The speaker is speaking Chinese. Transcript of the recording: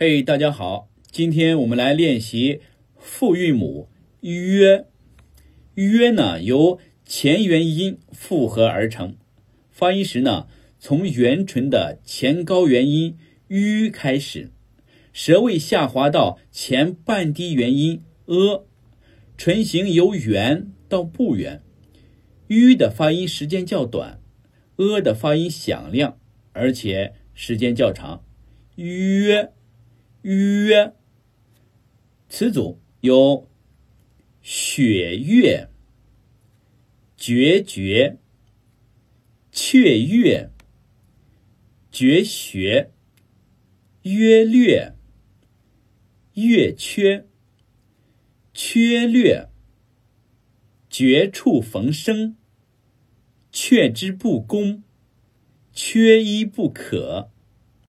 嘿，大家好，今天我们来练习复韵母“约”。约呢由前元音复合而成，发音时呢从元唇的前高元音“吁”开始，舌位下滑到前半低元音“呃”，唇形由圆到不圆。“吁”的发音时间较短，“呃”的发音响亮，而且时间较长。约。约，词组有雪月、决绝、雀跃、绝学、约略、月缺、缺略、绝处逢生、却之不恭、缺一不可。